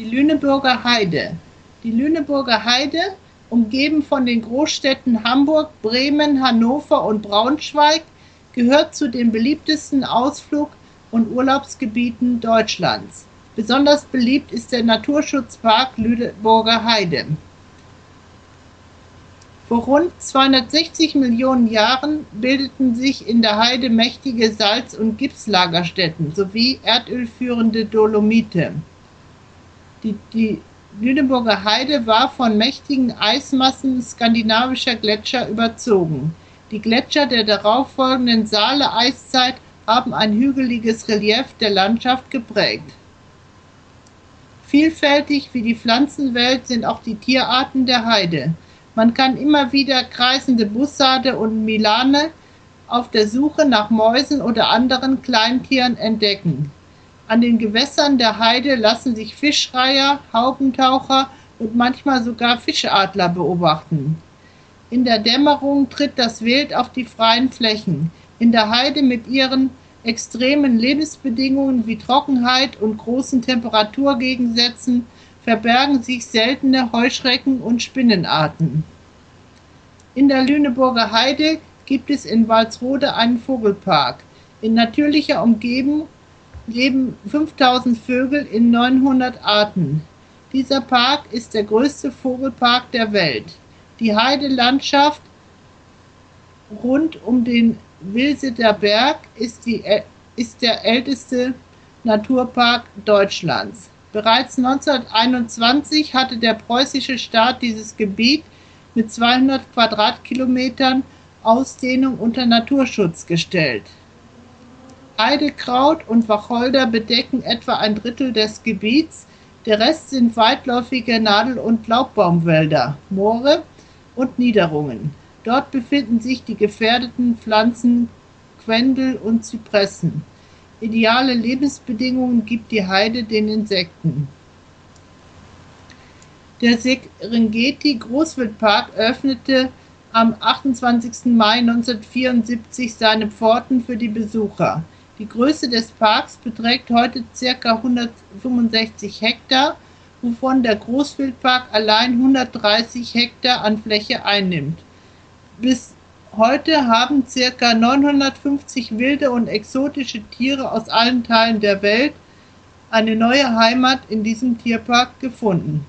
Die Lüneburger Heide. Die Lüneburger Heide, umgeben von den Großstädten Hamburg, Bremen, Hannover und Braunschweig, gehört zu den beliebtesten Ausflug- und Urlaubsgebieten Deutschlands. Besonders beliebt ist der Naturschutzpark Lüneburger Heide. Vor rund 260 Millionen Jahren bildeten sich in der Heide mächtige Salz- und Gipslagerstätten sowie erdölführende Dolomite. Die, die Lüneburger Heide war von mächtigen Eismassen skandinavischer Gletscher überzogen. Die Gletscher der darauffolgenden Saale-Eiszeit haben ein hügeliges Relief der Landschaft geprägt. Vielfältig wie die Pflanzenwelt sind auch die Tierarten der Heide. Man kann immer wieder kreisende Bussarde und Milane auf der Suche nach Mäusen oder anderen Kleintieren entdecken. An den Gewässern der Heide lassen sich Fischreiher, Haubentaucher und manchmal sogar Fischadler beobachten. In der Dämmerung tritt das Wild auf die freien Flächen. In der Heide mit ihren extremen Lebensbedingungen wie Trockenheit und großen Temperaturgegensätzen verbergen sich seltene Heuschrecken und Spinnenarten. In der Lüneburger Heide gibt es in Walsrode einen Vogelpark. In natürlicher Umgebung leben 5000 Vögel in 900 Arten. Dieser Park ist der größte Vogelpark der Welt. Die Heidelandschaft rund um den Wilseter Berg ist, die, ist der älteste Naturpark Deutschlands. Bereits 1921 hatte der preußische Staat dieses Gebiet mit 200 Quadratkilometern Ausdehnung unter Naturschutz gestellt. Heidekraut und Wacholder bedecken etwa ein Drittel des Gebiets, der Rest sind weitläufige Nadel- und Laubbaumwälder, Moore und Niederungen. Dort befinden sich die gefährdeten Pflanzen Quendel und Zypressen. Ideale Lebensbedingungen gibt die Heide den Insekten. Der Serengeti Großwildpark öffnete am 28. Mai 1974 seine Pforten für die Besucher. Die Größe des Parks beträgt heute ca. 165 Hektar, wovon der Großwildpark allein 130 Hektar an Fläche einnimmt. Bis heute haben ca. 950 wilde und exotische Tiere aus allen Teilen der Welt eine neue Heimat in diesem Tierpark gefunden.